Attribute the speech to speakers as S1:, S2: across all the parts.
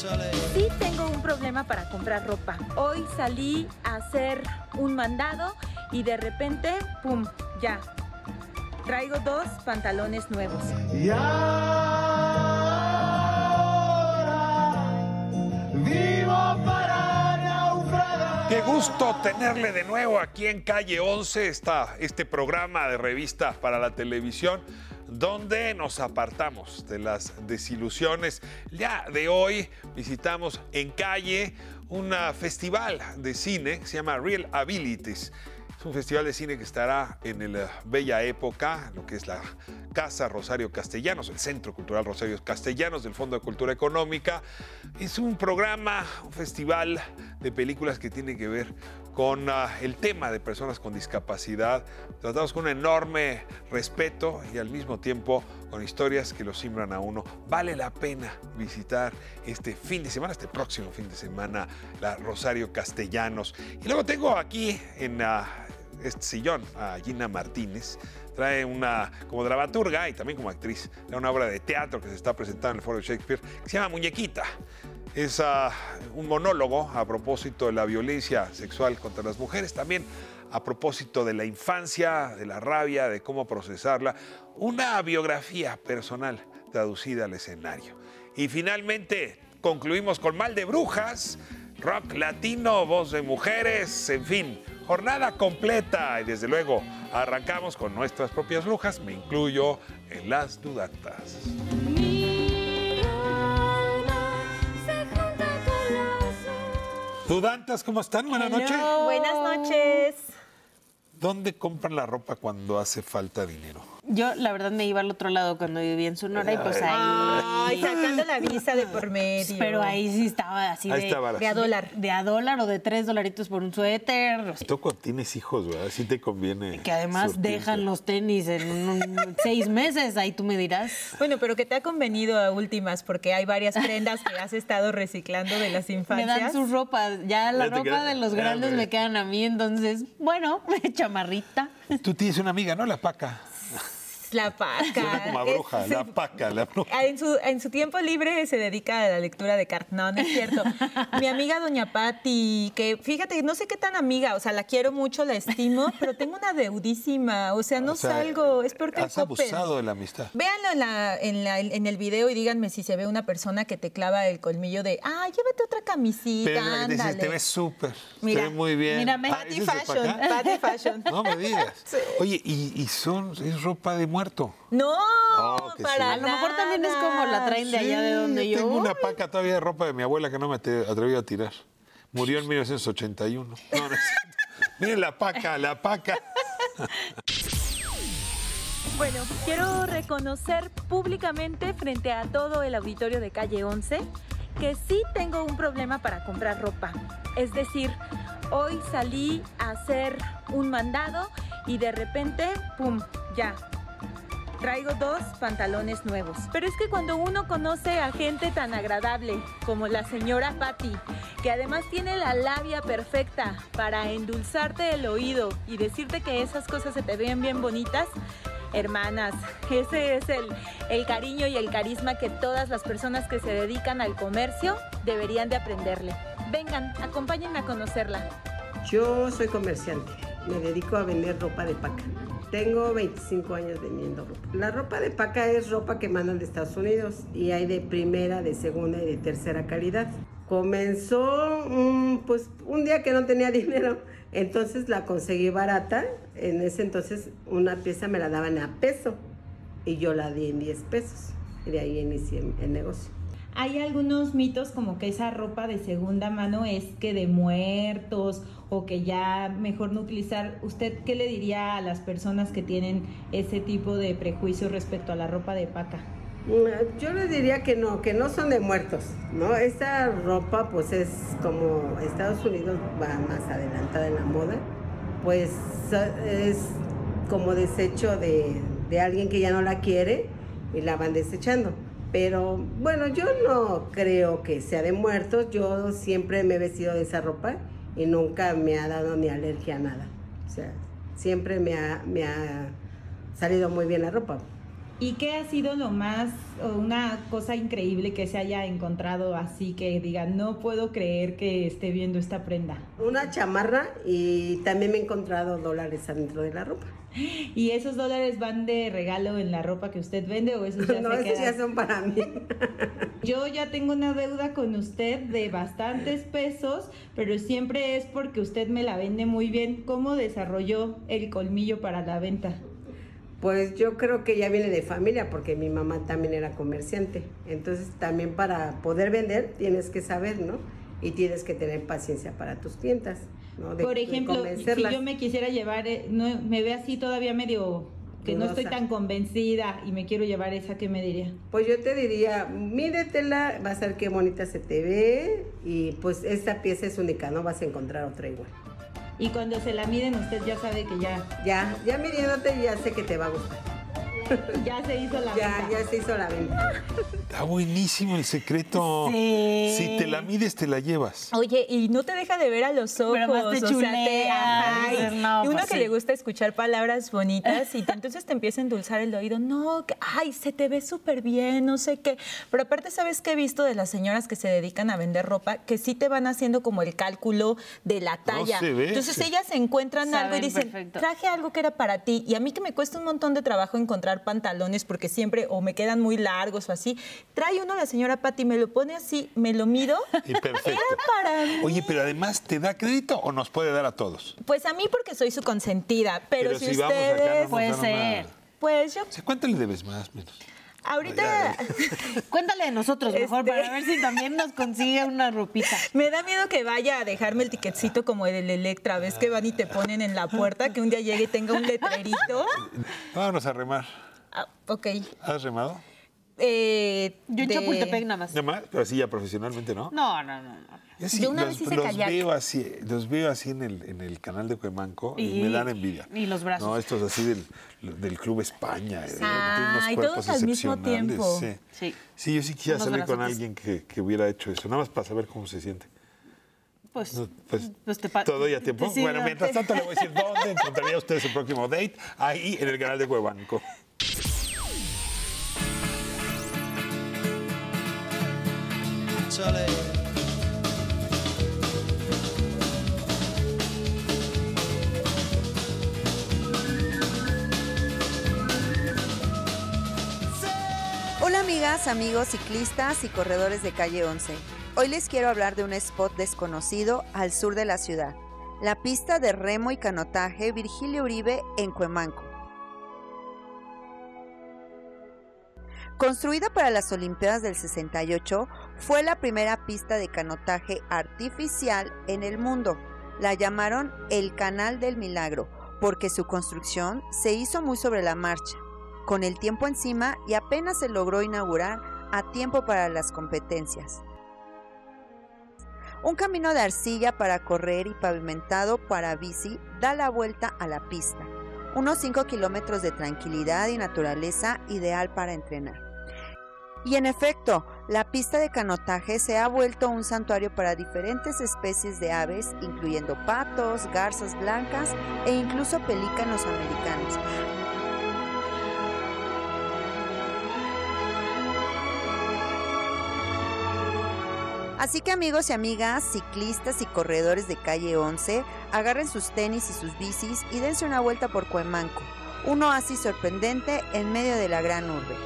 S1: Sí tengo un problema para comprar ropa. Hoy salí a hacer un mandado y de repente, ¡pum! Ya. Traigo dos pantalones nuevos.
S2: Y ahora vivo para naufragar.
S3: Qué gusto tenerle de nuevo aquí en Calle 11, está este programa de revista para la televisión donde nos apartamos de las desilusiones. Ya de hoy visitamos en calle un festival de cine que se llama Real Abilities. Es un festival de cine que estará en el Bella Época, lo que es la Casa Rosario Castellanos, el Centro Cultural Rosario Castellanos del Fondo de Cultura Económica. Es un programa, un festival de películas que tiene que ver con uh, el tema de personas con discapacidad, tratados con un enorme respeto y al mismo tiempo con historias que lo simbran a uno. Vale la pena visitar este fin de semana, este próximo fin de semana, la Rosario Castellanos. Y luego tengo aquí en uh, este sillón a Gina Martínez. Trae una, como dramaturga y también como actriz, una obra de teatro que se está presentando en el Foro de Shakespeare, que se llama Muñequita es uh, un monólogo a propósito de la violencia sexual contra las mujeres, también a propósito de la infancia, de la rabia, de cómo procesarla, una biografía personal traducida al escenario. Y finalmente concluimos con Mal de Brujas, rock latino, voz de mujeres, en fin, jornada completa y desde luego arrancamos con nuestras propias brujas, me incluyo en las dudatas. Dudantas, ¿cómo están? Buenas noches.
S1: Buenas noches.
S3: ¿Dónde compran la ropa cuando hace falta dinero?
S4: Yo, la verdad, me iba al otro lado cuando vivía en Sonora y pues ahí.
S1: Ay, sacando la visa de por medio.
S4: Pero ahí sí estaba así
S3: Ahí
S4: de,
S3: estaba.
S1: de a dólar.
S4: de a dólar o de tres dolaritos por un suéter.
S3: Tú cuando tienes hijos, ¿verdad? Sí te conviene.
S4: Que además
S3: surtirte.
S4: dejan los tenis en un- seis meses, ahí tú me dirás.
S1: Bueno, pero que te ha convenido a últimas porque hay varias prendas que has estado reciclando de las
S4: Me
S1: infancias.
S4: dan sus ropas. Ya la ropa de los grandes me quedan a mí, entonces, bueno, chamarrita.
S3: Tú tienes una amiga, ¿no? La paca.
S1: La paca.
S3: Suena como a bruja,
S1: Es-
S3: la paca, la bruja.
S1: En su, en su tiempo libre se dedica a la lectura de cartas. No, no es cierto. Mi amiga Doña Patti, que fíjate, no sé qué tan amiga, o sea, la quiero mucho, la estimo, pero tengo una deudísima. O sea, no
S3: O sea,
S1: salgo, es peor que el
S3: Has abusado de la amistad.
S1: Véanlo en, la, en, la- en el video y díganme si se ve una persona que te clava el colmillo de, ah, llévate otra camisita,
S3: Pero dices,
S1: ándale.
S3: te ves súper.
S1: Mira,
S3: te ves muy bien. Ah,
S1: Patty
S3: ¿ese es de pa'
S1: Fashion? Patty Fashion.
S3: No me digas. Oye, y, y son, es ropa de muerto.
S1: No,
S3: Oh,
S1: para
S3: sí.
S4: A lo mejor también es como la traen de allá de donde yo.
S3: Tengo una paca todavía de ropa de mi abuela que no me atreví a tirar. Murió en 1981. No, no es cierto. Miren la paca, la paca.
S1: Bueno, quiero reconocer públicamente frente a todo el auditorio de calle 11 que sí tengo un problema para comprar ropa. Es decir, hoy salí a hacer un mandado y de repente, ¡pum! Ya. Traigo dos pantalones nuevos. Pero es que cuando uno conoce a gente tan agradable como la señora Patty, que además tiene la labia perfecta para endulzarte el oído y decirte que esas cosas se te ven bien bonitas, hermanas, ese es el, el cariño y el carisma que todas las personas que se dedican al comercio deberían de aprenderle. Vengan, acompáñenme a conocerla.
S5: Yo soy comerciante, me dedico a vender ropa de paca. Tengo 25 años vendiendo ropa. La ropa de paca es ropa que mandan de Estados Unidos y hay de primera, de segunda y de tercera calidad. Comenzó pues un día que no tenía dinero, entonces la conseguí barata. En ese entonces una pieza me la daban a peso y yo la di en 10 pesos. Y de ahí inicié el negocio.
S1: Hay algunos mitos como que esa ropa de segunda mano es que de muertos o que ya mejor no utilizar. ¿Usted qué le diría a las personas que tienen ese tipo de prejuicio respecto a la ropa de paca?
S5: Mm, Yo les diría que no, que no son de muertos, ¿no? Esta ropa pues es como Estados Unidos va más adelantada en la moda, pues es como desecho de, de alguien que ya no la quiere y la van desechando. Pero bueno, yo no creo que sea de muertos, yo siempre me he vestido de esa ropa y nunca me ha dado ni alergia a nada. O sea, siempre me ha, me ha salido muy bien la ropa.
S1: ¿Y qué ha sido lo más, o una cosa increíble que se haya encontrado así que diga, no puedo creer que esté viendo esta prenda?
S5: Una chamarra y también me he encontrado dólares adentro de la ropa.
S1: ¿Y esos dólares van de regalo en la ropa que usted vende o esos ya
S5: no,
S1: se
S5: esos
S1: quedan?
S5: ya son para mí.
S1: Yo ya tengo una deuda con usted de bastantes pesos, pero siempre es porque usted me la vende muy bien. ¿Cómo desarrolló el colmillo para la venta?
S5: Pues yo creo que ya viene de familia porque mi mamá también era comerciante. Entonces también para poder vender tienes que saber, ¿no? Y tienes que tener paciencia para tus clientas, ¿no? De-
S1: Por
S5: de
S1: ejemplo, si yo me quisiera llevar, eh, no, me ve así todavía medio que no estoy tan convencida y me quiero llevar esa, ¿qué me diría?
S5: Pues yo te diría, mídetela, vas a ver qué bonita se te ve y pues esta pieza es única, no vas a encontrar otra igual.
S1: Y cuando se la miden, usted ya sabe que ya,
S5: Ya, ya midiéndote ya sé que te va a gustar.
S1: ya se hizo la
S5: Ya,
S1: venta.
S5: ya se hizo la venta.
S3: Está buenísimo el secreto.
S4: Sí.
S3: Si te la mides, te la llevas.
S6: Oye, y no te deja de ver a los ojos.
S4: Pero más te
S6: o sea, te-
S4: no,
S6: y uno
S4: pues
S6: que
S4: sí.
S6: le gusta escuchar palabras bonitas y te- entonces te empieza a endulzar el oído. No, que, ay, se te ve súper bien, no sé qué. Pero aparte, ¿sabes qué he visto de las señoras que se dedican a vender ropa? Que sí te van haciendo como el cálculo de la talla.
S3: se ve,
S6: entonces
S3: sí.
S6: ellas encuentran algo y dicen,
S4: perfecto.
S6: traje algo que era para ti. Y a mí que me cuesta un montón de trabajo encontrar pantalones porque siempre o me quedan muy largos o así. Trae uno la señora Patti, me lo pone así, me lo mido.
S3: Y perfecto.
S6: Era para mí.
S3: Oye, pero además, ¿te da crédito o nos puede dar a todos?
S6: Pues a mí porque soy su consentida, pero, si,
S3: vamos acá, no
S6: ustedes,
S3: nos
S4: Puede ser.
S3: una-
S6: pues yo
S3: ¿Cuánto le debes más? Menos.
S6: ahorita
S4: Cuéntale de nosotros mejor
S6: Este-
S4: para ver si también nos consigue una ropita.
S6: me da miedo que vaya a dejarme el tiquetcito como el del Electra, ves que van y te ponen en la puerta, que un día llegue y tenga un letrerito.
S3: Vámonos a remar.
S6: Ah, ok.
S3: ¿Has remado?
S6: Eh,
S4: Yo en
S6: de-
S4: Chapultepec nada más.
S3: Nada más, pero así ya profesionalmente, ¿no?
S4: No, no, no. no.
S3: Yo sí,
S6: Yo una
S3: los,
S6: vez hice
S3: los
S6: kayak.
S3: veo así, los veo así en el, en el canal de Cuemanco y,
S4: Y-
S3: me dan envidia.
S4: y los brazos.
S3: No, estos así del, del Club España. eh,
S6: Ah,
S3: tienen
S6: y todos al mismo tiempo.
S3: Sí.
S4: Sí.
S3: Sí, yo sí quisiera
S4: Unos
S3: salir con alguien que, que hubiera hecho eso, nada más para saber cómo se siente.
S4: Pues,
S3: No, Pues,
S4: pues te
S3: todo ya tiempo.
S4: te
S3: bueno, mientras tanto le voy a decir dónde encontraría usted su próximo date, ahí en el canal de Cuemanco.
S7: Hola amigas, amigos ciclistas y corredores de calle 11. Hoy les quiero hablar de un spot desconocido al sur de la ciudad, la pista de remo y canotaje Virgilio Uribe en Cuemanco. Construida para las Olimpiadas del 68, fue la primera pista de canotaje artificial en el mundo. La llamaron el Canal del Milagro porque su construcción se hizo muy sobre la marcha con el tiempo encima y apenas se logró inaugurar a tiempo para las competencias. Un camino de arcilla para correr y pavimentado para bici da la vuelta a la pista. Unos 5 kilómetros de tranquilidad y naturaleza ideal para entrenar. Y en efecto, la pista de canotaje se ha vuelto un santuario para diferentes especies de aves, incluyendo patos, garzas blancas e incluso pelícanos americanos. Así que amigos y amigas, ciclistas y corredores de calle 11, agarren sus tenis y sus bicis y dense una vuelta por Cuemanco, un oasis sorprendente en medio de la gran urbe.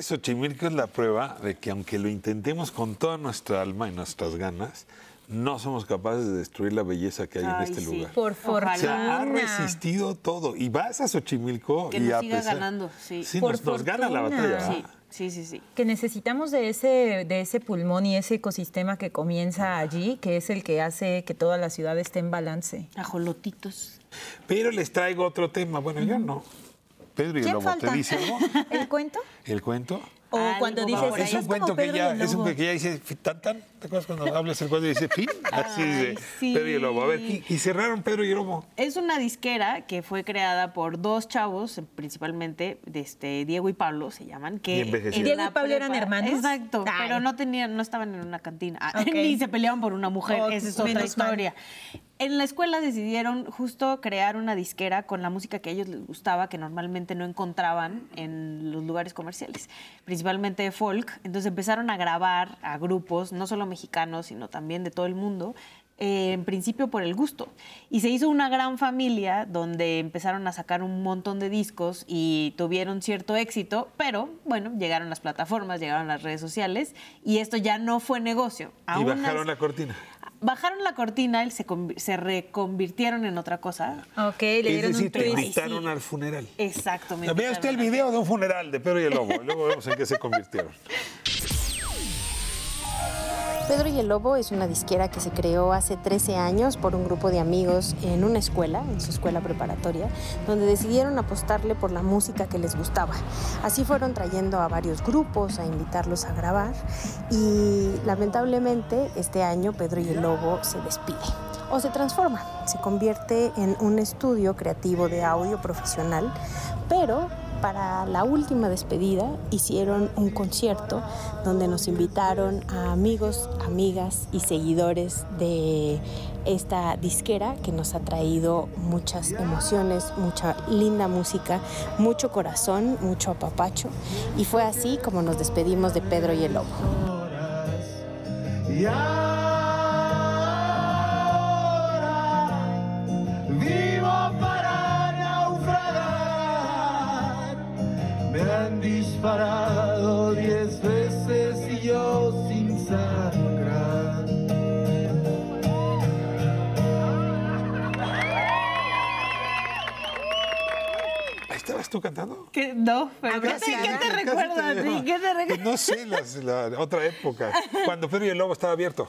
S3: Que Xochimilco es la prueba de que aunque lo intentemos con toda nuestra alma y nuestras ganas, no somos capaces de destruir la belleza que hay en
S4: Ay,
S3: este
S4: sí.
S3: lugar.
S6: Por
S4: Ojalá.
S3: O sea, ha
S6: fortuna.
S3: resistido todo. Y vas a Xochimilco
S4: Que
S3: y
S4: nos
S3: a
S4: siga
S3: pesar-
S4: ganando, sí.
S6: Por
S3: nos, nos gana la
S6: fortuna.
S3: batalla.
S4: Sí, sí, sí, sí.
S6: que necesitamos de ese, de ese pulmón y ese ecosistema que comienza allí, que es el que hace que toda la ciudad esté en balance.
S4: Ajolotitos.
S3: Pero les traigo otro tema. Bueno, yo no. Pedro y el
S6: ¿Quién
S3: Lobo,
S6: falta?
S3: ¿te dice algo?
S6: ¿El cuento?
S3: ¿El cuento?
S6: O
S4: Algo
S6: cuando dices,
S3: No,
S4: ahí.
S3: es
S6: "Estás
S3: un cuento que ya, es un
S6: Lobo".
S3: cuento que ya dice "Fi- tan tan. ¿Te acuerdas cuando hablas el cuento y dice fin? Así
S4: Ay,
S3: dice
S4: sí.
S3: Pedro y el Lobo. A ver, y, y cerraron Pedro y el Lobo.
S4: Es una disquera que fue creada por dos chavos, principalmente de este, Diego y Pablo se llaman. Que
S3: Y
S6: ¿Diego y Pablo eran hermanos?
S4: Exacto,
S6: Ay.
S4: pero no tenían, no estaban en una cantina. Ah. Ni se peleaban por una mujer,
S6: Oh,
S4: esa es otra
S6: mal.
S4: En la escuela decidieron justo crear una disquera con la música que a ellos les gustaba, que normalmente no encontraban en los lugares comerciales, principalmente folk. Entonces empezaron a grabar a grupos, no solo mexicanos, sino también de todo el mundo, eh, en principio por el gusto. Y se hizo una gran familia donde empezaron a sacar un montón de discos y tuvieron cierto éxito, pero bueno, llegaron las plataformas, llegaron las redes sociales y esto ya no fue negocio.
S3: Y
S4: Aún
S3: bajaron
S4: as-
S3: la cortina.
S4: Bajaron la cortina y se, se reconvirtieron en otra cosa.
S6: Ok, le
S3: Es
S6: dieron
S3: decir,
S6: un
S3: te invitaron al funeral.
S4: Exacto.
S3: Vea usted el video de un funeral de Pedro y el Lobo. y Luego vemos en qué se convirtieron.
S8: Pedro y el Lobo es una disquera que se creó hace 13 años por un grupo de amigos en una escuela, en su escuela preparatoria, donde decidieron apostarle por la música que les gustaba. Así fueron trayendo a varios grupos a invitarlos a grabar y lamentablemente este año Pedro y el Lobo se despide o se transforma, se convierte en un estudio creativo de audio profesional, pero para la última despedida hicieron un concierto donde nos invitaron a amigos, amigas y seguidores de esta disquera que nos ha traído muchas emociones, mucha linda música, mucho corazón, mucho apapacho y fue así como nos despedimos de Pedro y el Lobo.
S2: Disparado diez veces y yo sin sangrar.
S3: ¿Ahí estabas tú cantando?
S4: ¿Qué? No, pero ¿qué te,
S6: Casi,
S4: qué te recuerda a ti? ¿Qué te recuerda?
S3: no sé, las- la otra época, cuando Pedro y el Lobo estaba abierto.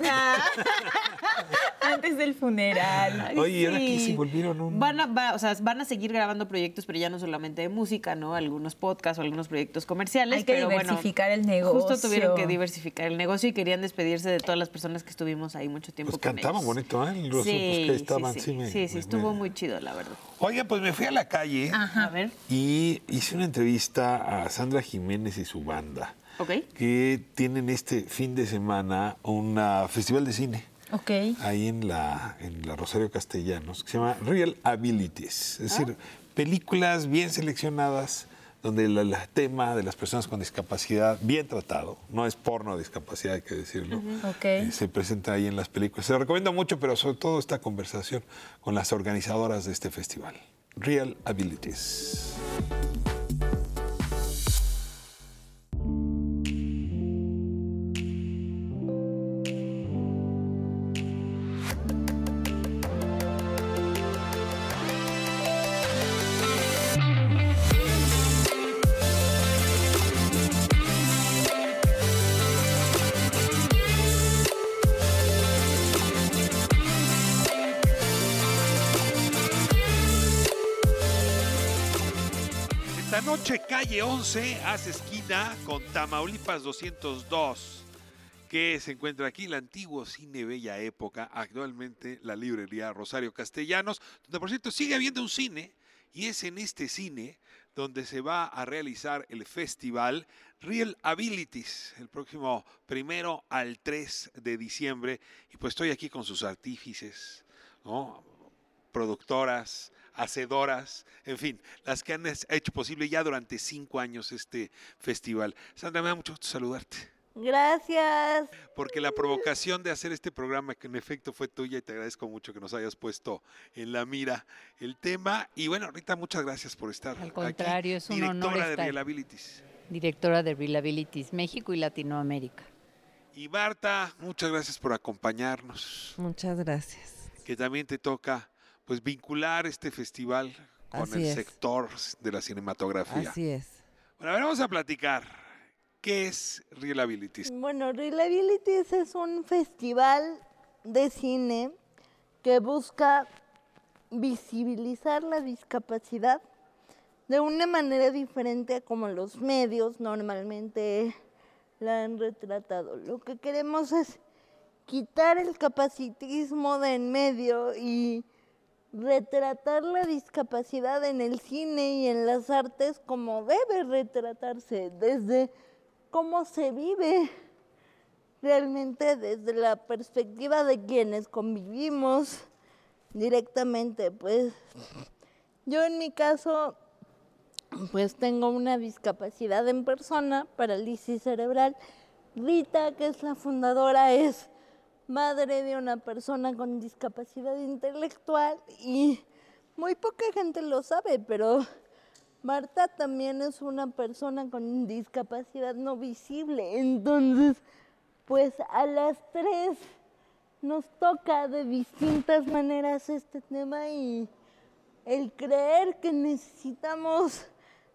S6: Antes del funeral.
S3: Oye, ¿y ahora qué? Si volvieron un-
S4: Van a, va- o sea, van a seguir grabando proyectos, pero ya no solamente de música, ¿no? Algunos podcasts o algunos proyectos comerciales.
S6: Hay que
S4: pero bueno,
S6: diversificar el negocio.
S4: Justo tuvieron que diversificar el negocio y querían despedirse de todas las personas que estuvimos ahí mucho tiempo
S3: Pues
S4: con
S3: cantaban
S4: ellos.
S3: bonito, ¿eh? Los
S4: sí,
S3: que estaban,
S4: sí,
S3: sí
S4: sí,
S3: me-
S4: sí, sí,
S3: me-
S4: estuvo
S3: me-
S4: muy chido, la verdad.
S3: Oiga, pues me fui a la calle
S4: A ver,
S3: y hice una entrevista a Sandra Jiménez y su banda,
S4: ok.
S3: que tienen este fin de semana un festival de cine.
S6: Ok.
S3: ahí en la, en la Rosario Castellanos, que se llama Real Abilities, es decir, películas bien seleccionadas donde el, tema de las personas con discapacidad bien tratado, no es porno discapacidad, hay que decirlo, eh, se presenta ahí en las películas. Se lo recomiendo mucho, pero sobre todo esta conversación con las organizadoras de este festival. Real Abilities. Calle 11 hace esquina con Tamaulipas 202, que se encuentra aquí el antiguo Cine Bella Época, actualmente la librería Rosario Castellanos, donde por cierto sigue habiendo un cine, y es en este cine donde se va a realizar el festival Real Abilities, el próximo primero al 3 de diciembre, y pues estoy aquí con sus artífices, productoras, hacedoras, en fin, las que han hecho posible ya durante cinco años este festival. Sandra, me da mucho gusto saludarte,
S9: Gracias.
S3: porque la provocación de hacer este programa, que en efecto fue tuya, y te agradezco mucho que nos hayas puesto en la mira el tema. Y bueno, Rita, muchas gracias por estar
S10: Al
S3: aquí,
S10: contrario, es un honor
S3: directora de
S10: estar.
S3: Real Abilities.
S10: directora de Reliabilities México y Latinoamérica.
S3: Y Marta, muchas gracias por acompañarnos,
S9: Muchas gracias.
S3: que también te toca pues vincular este festival con
S9: Así
S3: el
S9: es.
S3: sector de la cinematografía.
S9: Así es.
S3: Bueno, a ver, vamos a platicar. ¿Qué es Real Abilities?
S9: Bueno, Reliabilities es un festival de cine que busca visibilizar la discapacidad de una manera diferente a como los medios normalmente la han retratado. Lo que queremos es quitar el capacitismo de en medio y retratar la discapacidad en el cine y en las artes como debe retratarse, desde cómo se vive realmente desde la perspectiva de quienes convivimos directamente. Pues yo en mi caso, pues tengo una discapacidad en persona, parálisis cerebral. Rita, que es la fundadora, es madre de una persona con discapacidad intelectual y muy poca gente lo sabe, pero Marta también es una persona con discapacidad no visible. Entonces, pues a las tres nos toca de distintas maneras este tema y el creer que necesitamos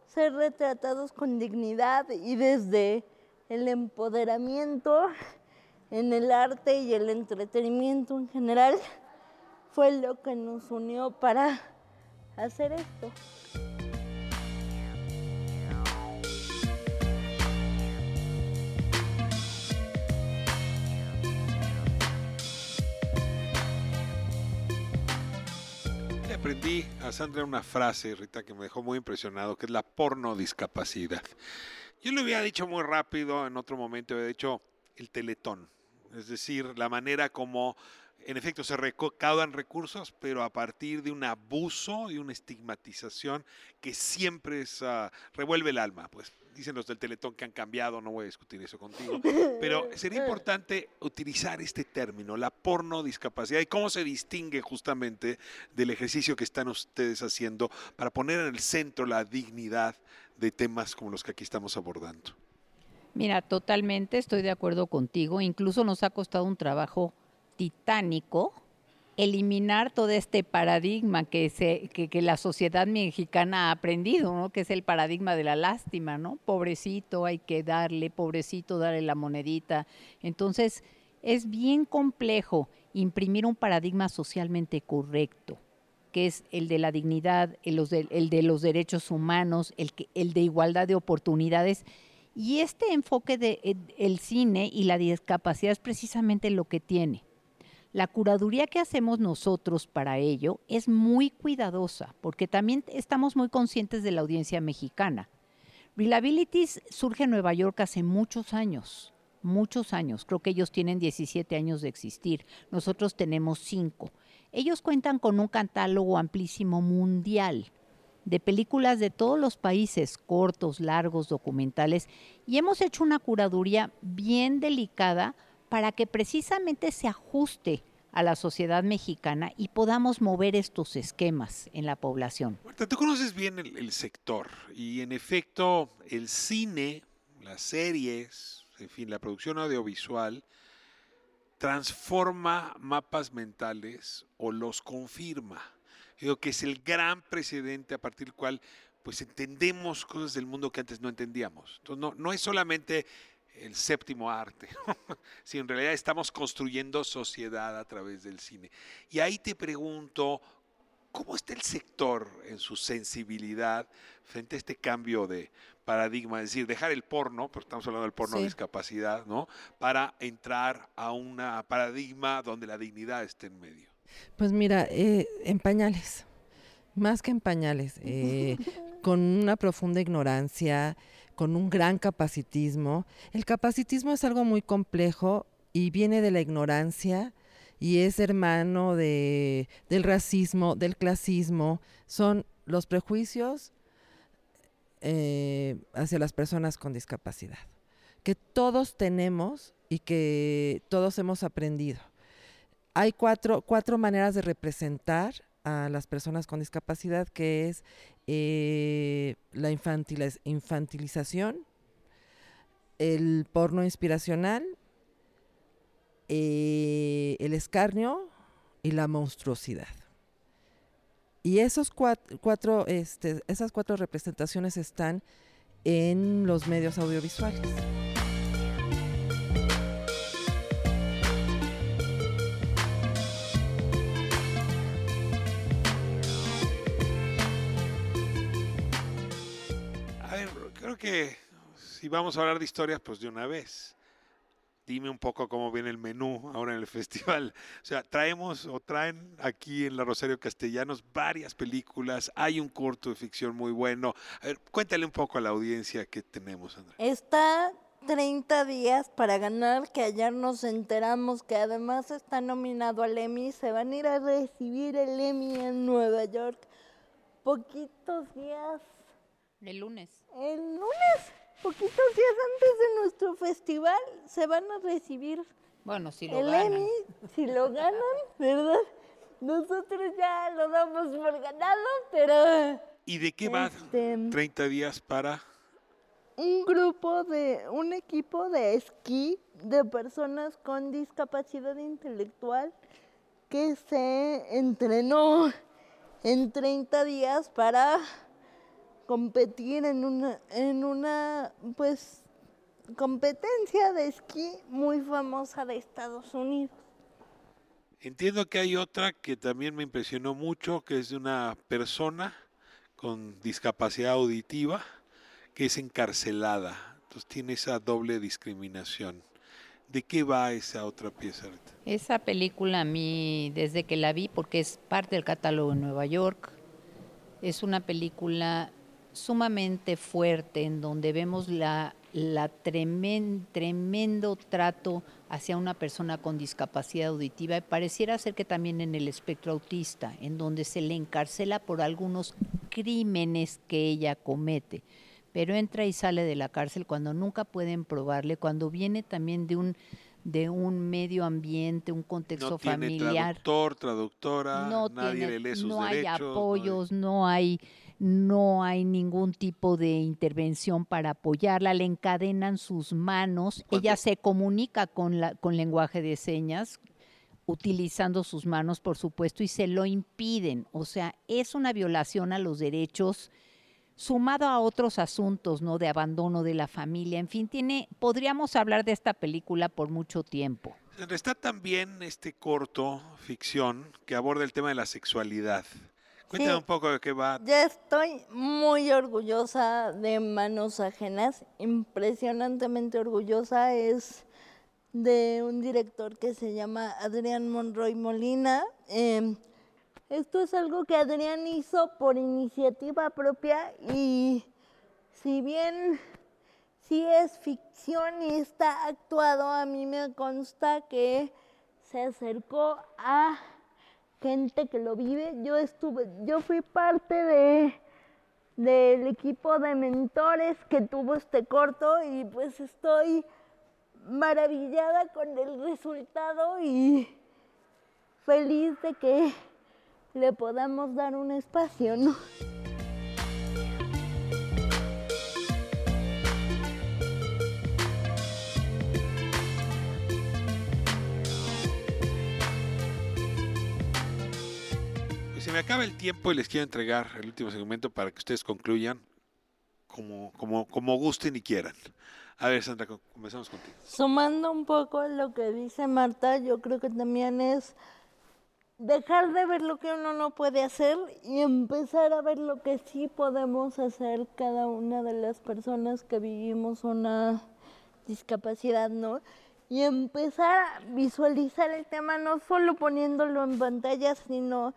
S9: ser retratados con dignidad y desde el empoderamiento en el arte y el entretenimiento en general fue lo que nos unió para hacer esto.
S3: Le aprendí a Sandra una frase, Rita, que me dejó muy impresionado, que es la pornodiscapacidad. Yo lo había dicho muy rápido, en otro momento había dicho el teletón, es decir, la manera como en efecto se recaudan recursos, pero a partir de un abuso y una estigmatización que siempre es, ah, revuelve el alma. Pues dicen los del Teletón que han cambiado, no voy a discutir eso contigo, pero sería importante utilizar este término, la pornodiscapacidad, y cómo se distingue justamente del ejercicio que están ustedes haciendo para poner en el centro la dignidad de temas como los que aquí estamos abordando.
S10: Mira, totalmente estoy de acuerdo contigo. Incluso nos ha costado un trabajo titánico eliminar todo este paradigma que, se, que, que la sociedad mexicana ha aprendido, ¿no? que es el paradigma de la lástima, ¿no? Pobrecito, hay que darle, pobrecito, darle la monedita. Entonces, es bien complejo imprimir un paradigma socialmente correcto, que es el de la dignidad, el, de, el de los derechos humanos, el, el de igualdad de oportunidades. Y este enfoque del el cine y la discapacidad es precisamente lo que tiene. La curaduría que hacemos nosotros para ello es muy cuidadosa, porque también estamos muy conscientes de la audiencia mexicana. Relabilities surge en Nueva York hace muchos años, muchos años. Creo que ellos tienen 17 años de existir, nosotros tenemos 5. Ellos cuentan con un catálogo amplísimo mundial de películas de todos los países, cortos, largos, documentales, y hemos hecho una curaduría bien delicada para que precisamente se ajuste a la sociedad mexicana y podamos mover estos esquemas en la población.
S3: Marta, tú conoces bien el, el, sector y en efecto el cine, las series, en fin, la producción audiovisual transforma mapas mentales o los confirma. Digo que es el gran precedente a partir del cual pues entendemos cosas del mundo que antes no entendíamos. Entonces no, no es solamente el séptimo arte, si en realidad estamos construyendo sociedad a través del cine. Y ahí te pregunto, ¿cómo está el sector en su sensibilidad frente a este cambio de paradigma? Es decir, dejar el porno, porque estamos hablando del porno sí. discapacidad, ¿no? Para entrar a un paradigma donde la dignidad esté en medio.
S11: Pues mira, eh, en pañales, más que en pañales, eh, con una profunda ignorancia, con un gran capacitismo. El capacitismo es algo muy complejo y viene de la ignorancia y es hermano de, del racismo, del clasismo. Son los prejuicios eh, hacia las personas con discapacidad, que todos tenemos y que todos hemos aprendido. Hay cuatro, cuatro maneras de representar a las personas con discapacidad, que es eh, la infantiliz infantilización, el porno inspiracional, eh, el escarnio y la monstruosidad. Y esos cuatro este, esas cuatro representaciones están en los medios audiovisuales.
S3: Si vamos a hablar de historias, pues de una vez. Dime un poco cómo viene el menú ahora en el festival. O sea, traemos o traen aquí en la Rosario Castellanos varias películas. Hay un corto de ficción muy bueno. Cuéntale un poco a la audiencia que tenemos, Andrea.
S9: Está 30 días para ganar, que ayer nos enteramos que además está nominado al Emmy, se van a ir a recibir el Emmy en Nueva York. Poquitos días.
S10: El lunes.
S9: El lunes, poquitos días antes de nuestro festival, se van a recibir
S10: Bueno, si lo
S9: el
S10: ganan.
S9: Emmy, si lo ganan, ¿verdad? Nosotros ya lo damos por ganado, pero
S3: ¿Y de qué va
S9: Este-
S3: 30 días para...?
S9: un grupo de, un equipo de esquí de personas con discapacidad intelectual que se entrenó en 30 días para competir en una, en una, pues, competencia de esquí muy famosa de Estados Unidos.
S3: Entiendo que hay otra que también me impresionó mucho, que es de una persona con discapacidad auditiva que es encarcelada. Entonces tiene esa doble discriminación. ¿De qué va esa otra pieza ahorita?
S10: Esa película a mí, desde que la vi, porque es parte del catálogo de Nueva York, es una película sumamente fuerte en donde vemos la, la tremen- tremendo trato hacia una persona con discapacidad auditiva y pareciera ser que también en el espectro autista, en donde se le encarcela por algunos crímenes que ella comete pero entra y sale de la cárcel cuando nunca pueden probarle, cuando viene también de un de un medio ambiente, un contexto
S3: No tiene
S10: familiar.
S3: traductor, traductora,
S10: no
S3: nadie
S10: tiene-
S3: le lee sus
S10: no hay
S3: derechos. no hay-
S10: apoyos, no hay no hay ningún tipo de intervención para apoyarla, le encadenan sus manos, ella se comunica con la con lenguaje de señas utilizando sus manos, por supuesto, y se lo impiden. O sea, es una violación a los derechos sumado a otros asuntos, ¿no? De abandono de la familia, en fin, tiene, podríamos hablar de esta película por mucho tiempo.
S3: Está también este corto, ficción, que aborda el tema de la sexualidad. Cuéntame
S9: Sí.
S3: un poco de qué va.
S9: Ya estoy muy orgullosa de Manos Ajenas, impresionantemente orgullosa. Es de un director que se llama Adrián Monroy Molina. Em, esto es algo que Adrián hizo por iniciativa propia y si bien sí es ficción y está actuado, a mí me consta que se acercó a gente que lo vive. Yo estuve, yo fui parte de del equipo de mentores que tuvo este corto y pues estoy maravillada con el resultado y feliz de que le podamos dar un espacio, ¿no?
S3: Me acaba el tiempo y les quiero entregar el último segmento para que ustedes concluyan como, como, como gusten y quieran. A ver, Sandra, co- comenzamos contigo.
S9: Sumando un poco a lo que dice Marta, yo creo que también es dejar de ver lo que uno no puede hacer y empezar a ver lo que sí podemos hacer cada una de las personas que vivimos una discapacidad, ¿no? Y empezar a visualizar el tema no solo poniéndolo en pantalla, sino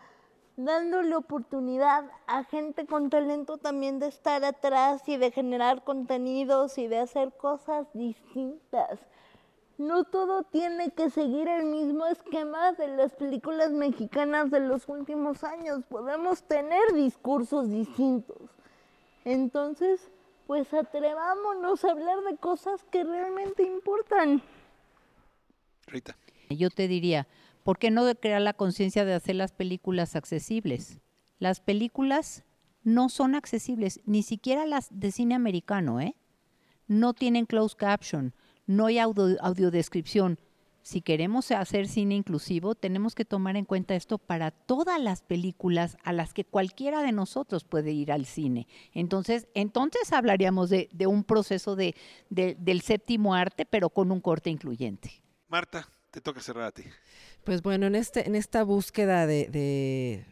S9: dándole oportunidad a gente con talento también de estar atrás y de generar contenidos y de hacer cosas distintas. No todo tiene que seguir el mismo esquema de las películas mexicanas de los últimos años. Podemos tener discursos distintos. Entonces, pues atrevámonos a hablar de cosas que realmente importan.
S3: Rita.
S10: Yo te diría, ¿por qué no crear la conciencia de hacer las películas accesibles? Las películas no son accesibles, ni siquiera las de cine americano, ¿eh? No tienen closed caption, no hay audio, audiodescripción. Si queremos hacer cine inclusivo, tenemos que tomar en cuenta esto para todas las películas a las que cualquiera de nosotros puede ir al cine. Entonces, entonces hablaríamos de, un proceso de, de- del séptimo arte, pero con un corte incluyente.
S3: Marta, te toca cerrar a ti.
S11: Pues bueno, en, este, en esta búsqueda de,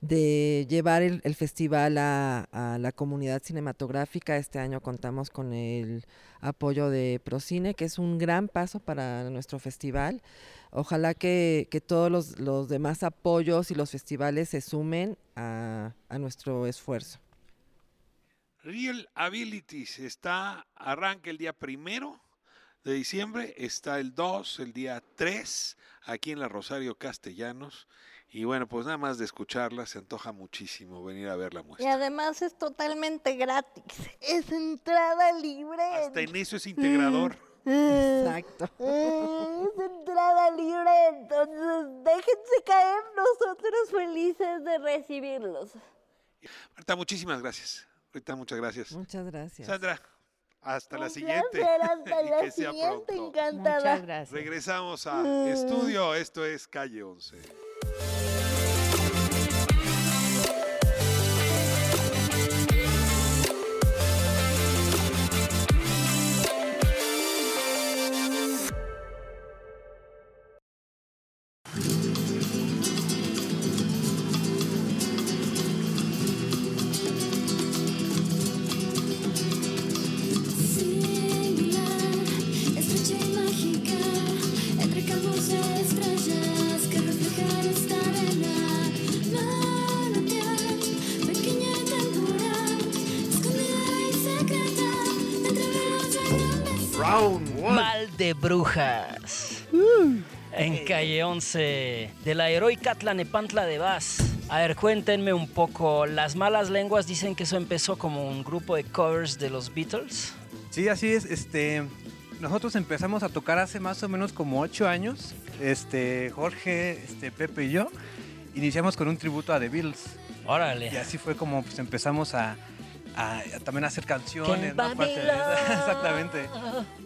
S11: de, llevar el, festival a, la comunidad cinematográfica, este año contamos con el apoyo de Procine, que es un gran paso para nuestro festival. Ojalá que, todos los, los demás apoyos y los festivales se sumen a, a nuestro esfuerzo.
S3: Real Abilities está, arranca el día primero de diciembre, está el 2, el día 3, aquí en la Rosario Castellanos. Y bueno, pues nada más de escucharla se antoja muchísimo venir a ver la
S9: Y
S3: muestra.
S9: además es totalmente gratis. Es entrada libre.
S3: Hasta en eso es integrador.
S11: Exacto.
S9: Es entrada libre, entonces déjense caer, nosotros felices de recibirlos.
S3: Marta, muchísimas gracias. Rita, muchas gracias.
S11: Muchas gracias.
S3: Sandra, hasta la
S9: Un
S3: siguiente.
S9: placer, hasta
S3: Y
S9: la
S3: que sea
S9: siguiente,
S3: pronto.
S9: encantada.
S10: Muchas gracias.
S3: Regresamos a estudio. Esto es Calle 11.
S12: De
S13: brujas. En calle 11 de la heroica Tlanepantla de Vaz. A ver, cuéntenme un poco. Las malas lenguas dicen que eso empezó como un grupo de covers de los Beatles.
S14: Sí, así es. Este, nosotros empezamos a tocar hace más o menos como ocho años. Este, Jorge, este, Pepe y yo iniciamos con un tributo a The Beatles. Y
S13: Órale.
S14: así fue como pues, empezamos a, a- a también hacer canciones. ¿no? Aparte de-. Exactamente.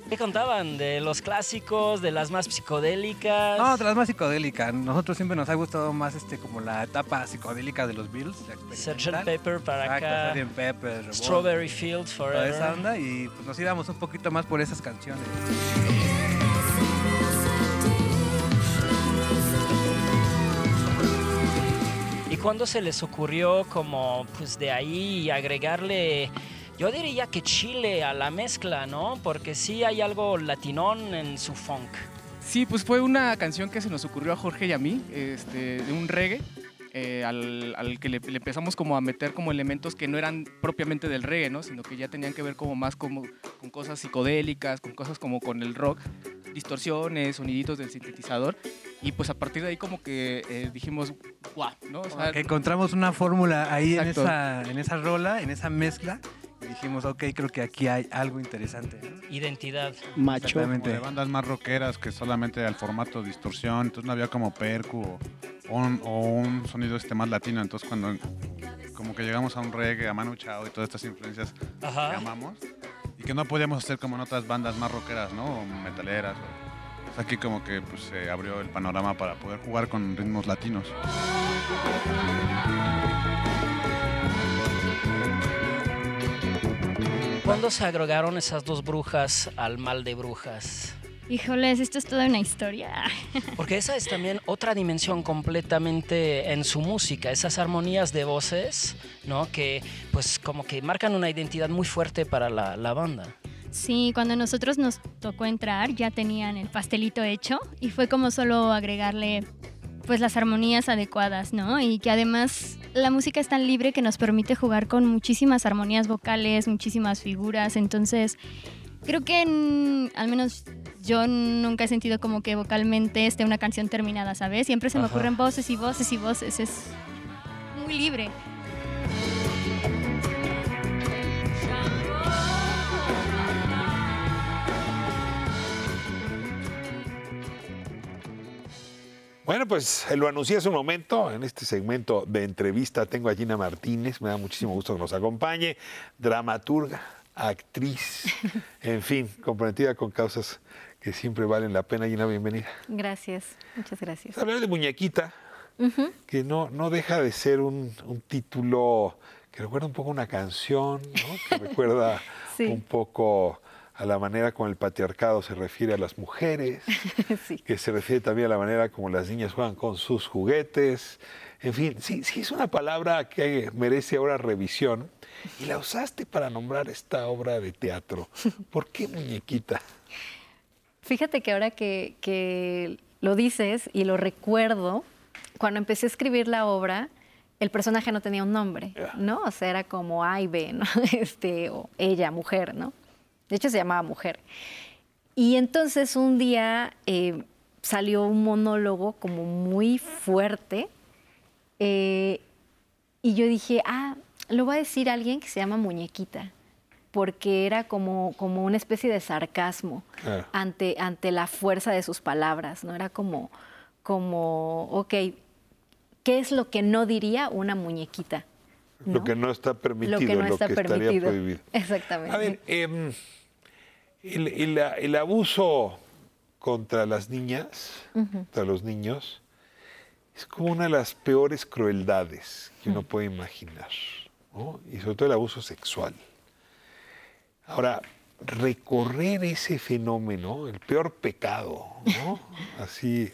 S13: ¿Qué contaban? ¿De los clásicos? ¿De las más psicodélicas?
S14: No, tras más psicodélica. Nosotros siempre nos ha gustado más este como la etapa psicodélica de los Beatles. la
S13: Sgt. Pepper para
S14: Exacto,
S13: acá.
S14: Sgt. Pepper,
S13: Strawberry Field
S14: toda
S13: Forever.
S14: esa onda y pues, nos íbamos un poquito más por esas canciones.
S13: Cuándo se les ocurrió como pues de ahí agregarle, yo diría que chile a la mezcla, ¿no? Porque sí hay algo latinón en su funk.
S15: Sí, pues fue una canción que se nos ocurrió a Jorge y a mí, este, de un reggae, eh, al, que le, le empezamos como a meter como elementos que no eran propiamente del reggae, ¿no? Sino que ya tenían que ver como más como, con cosas psicodélicas, con cosas como con el rock, distorsiones, soniditos del sintetizador. Y pues a partir de ahí como que eh, dijimos, guau, ¿no? O sea,
S14: que encontramos una fórmula ahí en esa, en esa rola, en esa mezcla. Y dijimos, ok, creo que aquí hay algo interesante. ¿no?
S13: Identidad.
S15: macho.
S16: Como de bandas más rockeras que solamente al formato de distorsión, entonces no había como percu o, o un, o un sonido este más latino, entonces cuando como que llegamos a un reggae, a Manu Chao y todas estas influencias
S13: Ajá.
S16: que amamos que no podíamos hacer como en otras bandas más rockeras, ¿no? O metaleras. aquí como que pues, se abrió el panorama para poder jugar con ritmos latinos.
S13: ¿Cuándo se agregaron esas dos brujas al mal de brujas?
S12: Híjoles, esto es toda una historia.
S13: Porque esa es también otra dimensión completamente en su música, esas armonías de voces, ¿no? Que pues como que marcan una identidad muy fuerte para la, la banda.
S12: Sí, cuando nosotros nos tocó entrar ya tenían el pastelito hecho y fue como solo agregarle pues las armonías adecuadas, ¿no? Y que además la música es tan libre que nos permite jugar con muchísimas armonías vocales, muchísimas figuras, entonces creo que al menos yo nunca he sentido como que vocalmente esté una canción terminada, ¿sabes? Siempre se me
S13: Ajá.
S12: ocurren voces y voces y voces, es muy libre.
S3: Bueno, pues eh, lo anuncié hace un momento. En este segmento de entrevista tengo a Gina Martínez. Me da muchísimo gusto que nos acompañe. Dramaturga, actriz, en fin, comprometida con causas que siempre valen la pena. Gina, bienvenida.
S17: Gracias, muchas gracias.
S3: Hablar de muñequita, que no, no deja de ser un, un título que recuerda un poco una canción, ¿no? que recuerda
S17: Sí.
S3: un poco a la manera como el patriarcado se refiere a las mujeres, que se refiere también a la manera como las niñas juegan con sus juguetes. En fin, sí, sí es una palabra que merece ahora revisión y la usaste para nombrar esta obra de teatro. ¿Por qué muñequita?
S17: Fíjate que ahora que, que lo dices y lo recuerdo, cuando empecé a escribir la obra, el personaje no tenía un nombre, ¿no? O sea, era como A y B, ¿no? Este, o ella, mujer, ¿no? De hecho, se llamaba mujer. Y entonces un día eh, salió un monólogo como muy fuerte eh, y yo dije, ah, lo va a decir alguien que se llama Muñequita, porque era como, como una especie de sarcasmo
S3: Ah.
S17: ante, ante la fuerza de sus palabras, ¿no? Era como, como, ok, ¿qué es lo que no diría una muñequita?
S3: Lo que no está permitido,
S17: lo que no
S3: lo
S17: está
S3: que estaría
S17: permitido.
S3: prohibido.
S17: Exactamente.
S3: A ver, em, el, el- el abuso contra las niñas, contra los niños, es como una de las peores crueldades que uno puede imaginar, ¿no? Y sobre todo el abuso sexual. Ahora, recorrer ese fenómeno, el peor pecado, ¿no? Así,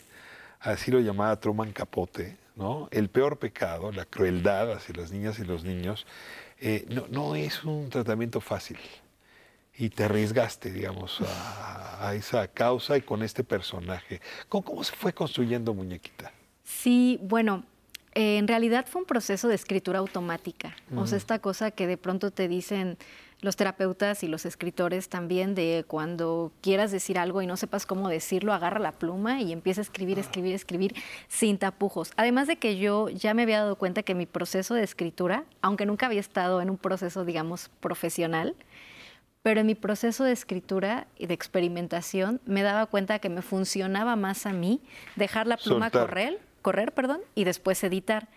S3: así lo llamaba Truman Capote, ¿no? El peor pecado, la crueldad hacia las niñas y los niños, eh, no, no es un tratamiento fácil. Y te arriesgaste, digamos, a, a esa causa y con este personaje. ¿Cómo, cómo se fue construyendo Muñequita?
S17: Sí, bueno, eh, en realidad fue un proceso de escritura automática. O sea, esta cosa que de pronto te dicen los terapeutas y los escritores también de cuando quieras decir algo y no sepas cómo decirlo, agarra la pluma y empieza a escribir, escribir, escribir sin tapujos. Además de que yo ya me había dado cuenta que mi proceso de escritura, aunque nunca había estado en un proceso, digamos, profesional, pero en mi proceso de escritura y de experimentación me daba cuenta que me funcionaba más a mí dejar la pluma
S3: Soltar.
S17: correr, correr, perdón, y después editar.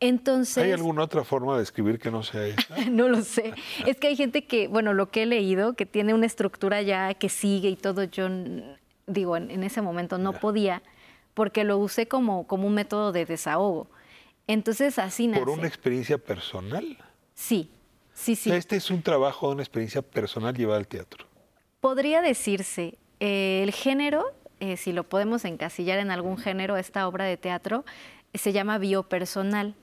S17: Entonces,
S3: ¿Hay alguna otra forma de escribir que no sea esa?
S17: no lo sé. Es que hay gente que, bueno, lo que he leído, que tiene una estructura ya que sigue y todo, yo digo, en, en ese momento no podía, porque lo usé como, como un método de desahogo. Entonces así nace.
S3: ¿Por una experiencia personal?
S17: Sí, sí, sí.
S3: Este es un trabajo de una experiencia personal llevada al teatro.
S17: Podría decirse, eh, el género, eh, si lo podemos encasillar en algún género, esta obra de teatro, se llama biopersonal,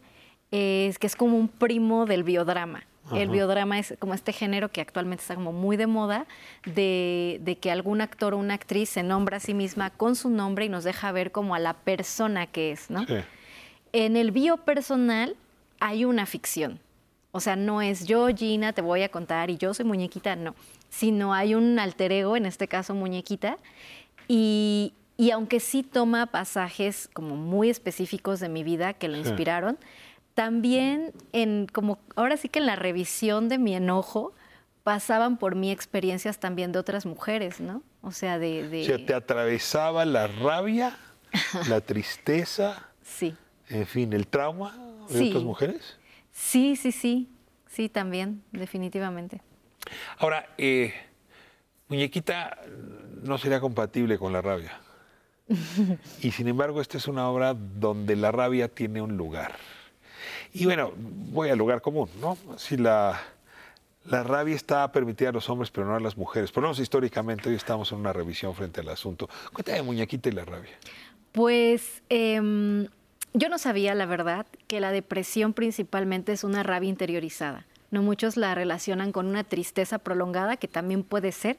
S17: es que es como un primo del biodrama. El biodrama es como este género que actualmente está como muy de moda, de, de que algún actor o una actriz se nombra a sí misma con su nombre y nos deja ver como a la persona que es, ¿no? En el biopersonal hay una ficción. O sea, no es yo, Gina, te voy a contar y yo soy muñequita, no. Sino hay un alter ego, en este caso muñequita, y, y aunque sí toma pasajes como muy específicos de mi vida que lo
S18: Sí.
S17: inspiraron, también en como ahora sí que en la revisión de mi enojo pasaban por mí experiencias también de otras mujeres, ¿no? O sea, de, de-
S3: O sea, te atravesaba la rabia, la tristeza,
S17: sí,
S3: en fin, el trauma de
S17: Sí.
S3: otras mujeres.
S17: sí, sí, sí, sí, también, definitivamente.
S3: Ahora, eh, Muñequita no sería compatible con la rabia. Y sin embargo, esta es una obra donde la rabia tiene un lugar. Y bueno, voy al lugar común, ¿no? Si la, la rabia está permitida a los hombres, pero no a las mujeres. Por lo menos históricamente, hoy estamos en una revisión frente al asunto. Cuéntame, Muñequita y la rabia.
S17: Pues em, yo no sabía, la verdad, que la depresión principalmente es una rabia interiorizada. No muchos la relacionan con una tristeza prolongada, que también puede ser,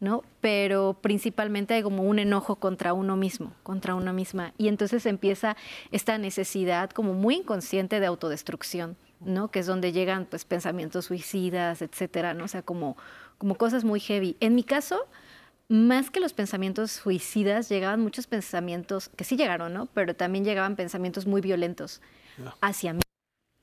S17: ¿no? Pero principalmente hay como un enojo contra uno mismo, contra una misma. Y entonces empieza esta necesidad como muy inconsciente de autodestrucción, ¿no? Que es donde llegan pues pensamientos suicidas, etcétera, ¿no? O sea, como, como cosas muy heavy. En mi caso, más que los pensamientos suicidas, llegaban muchos pensamientos, que sí llegaron, ¿no? Pero también llegaban pensamientos muy violentos hacia mí.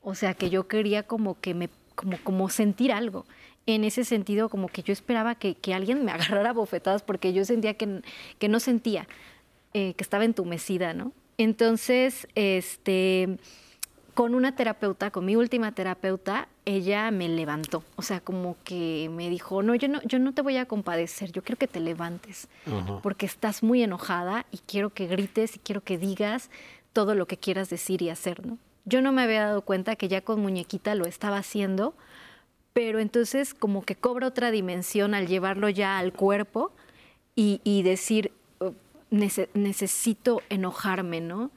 S17: O sea, que yo quería como que me, como, como sentir algo. En ese sentido, como que yo esperaba que, que alguien me agarrara bofetadas porque yo sentía que, que no sentía, eh, que estaba entumecida, ¿no? Entonces, este, con una terapeuta, con mi última terapeuta, ella me levantó. O sea, como que me dijo, no, yo no, yo no te voy a compadecer, yo quiero que te levantes porque estás muy enojada y quiero que grites y quiero que digas todo lo que quieras decir y hacer, ¿no? Yo no me había dado cuenta que ya con muñequita lo estaba haciendo, pero entonces como que cobra otra dimensión al llevarlo ya al cuerpo y, y decir, "Oh, nece- necesito enojarme, ¿no?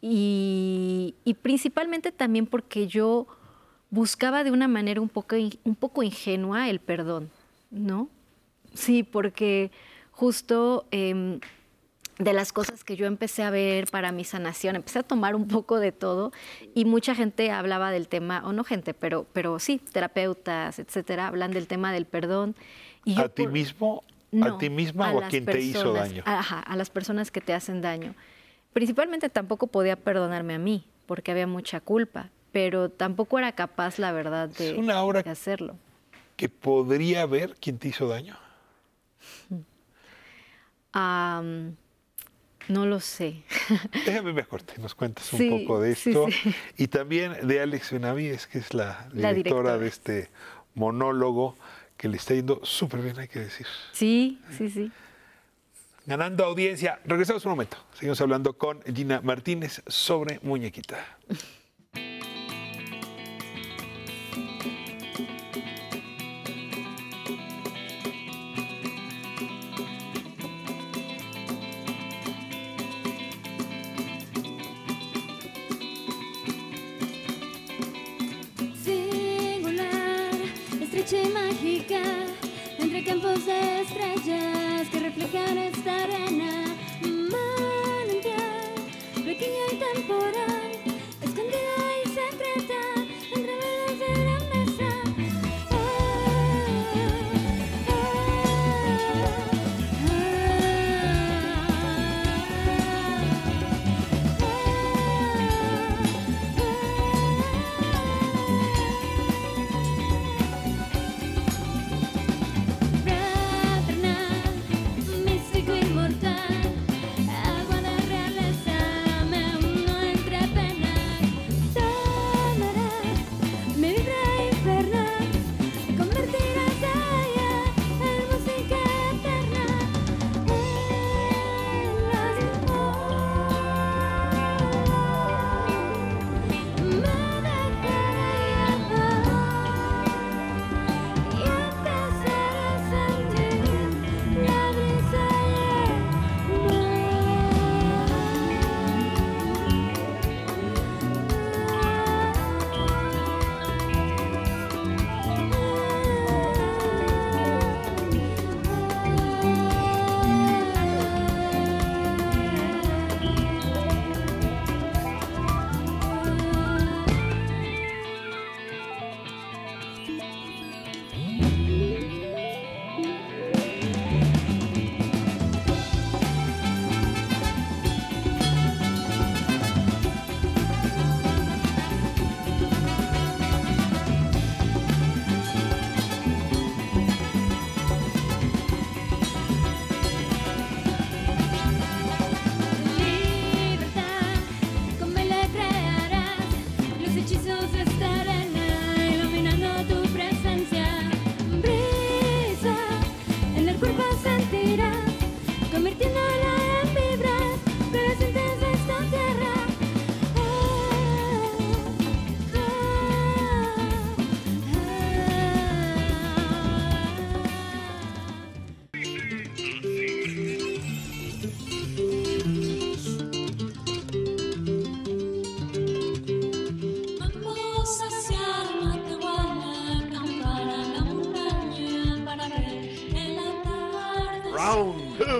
S17: Y, y principalmente también porque yo buscaba de una manera un poco, un poco ingenua el perdón, ¿no? Sí, porque justo em, de las cosas que yo empecé a ver para mi sanación, empecé a tomar un poco de todo y mucha gente hablaba del tema, o no gente, pero, pero sí, terapeutas, etcétera, hablan del tema del perdón. Y yo
S3: ¿A ti mismo
S17: No,
S19: ti misma o a quien te hizo daño?
S17: Ajá, a las personas que te hacen daño. Principalmente tampoco podía perdonarme a mí, porque había mucha culpa, pero tampoco era capaz, la verdad, de,
S19: una obra
S17: de hacerlo.
S19: ¿Que podría ver quién te hizo daño?
S17: No lo sé.
S19: Déjame me corte, nos cuentas un poco de
S17: sí,
S19: esto.
S17: sí.
S19: Y también de Alex Benavides, que es la directora,
S17: La directora.
S19: de este monólogo, que le está yendo súper bien, hay que decir.
S17: Sí, sí, sí.
S19: Ganando audiencia. Regresamos un momento. Seguimos hablando con Gina Martínez sobre Muñequita.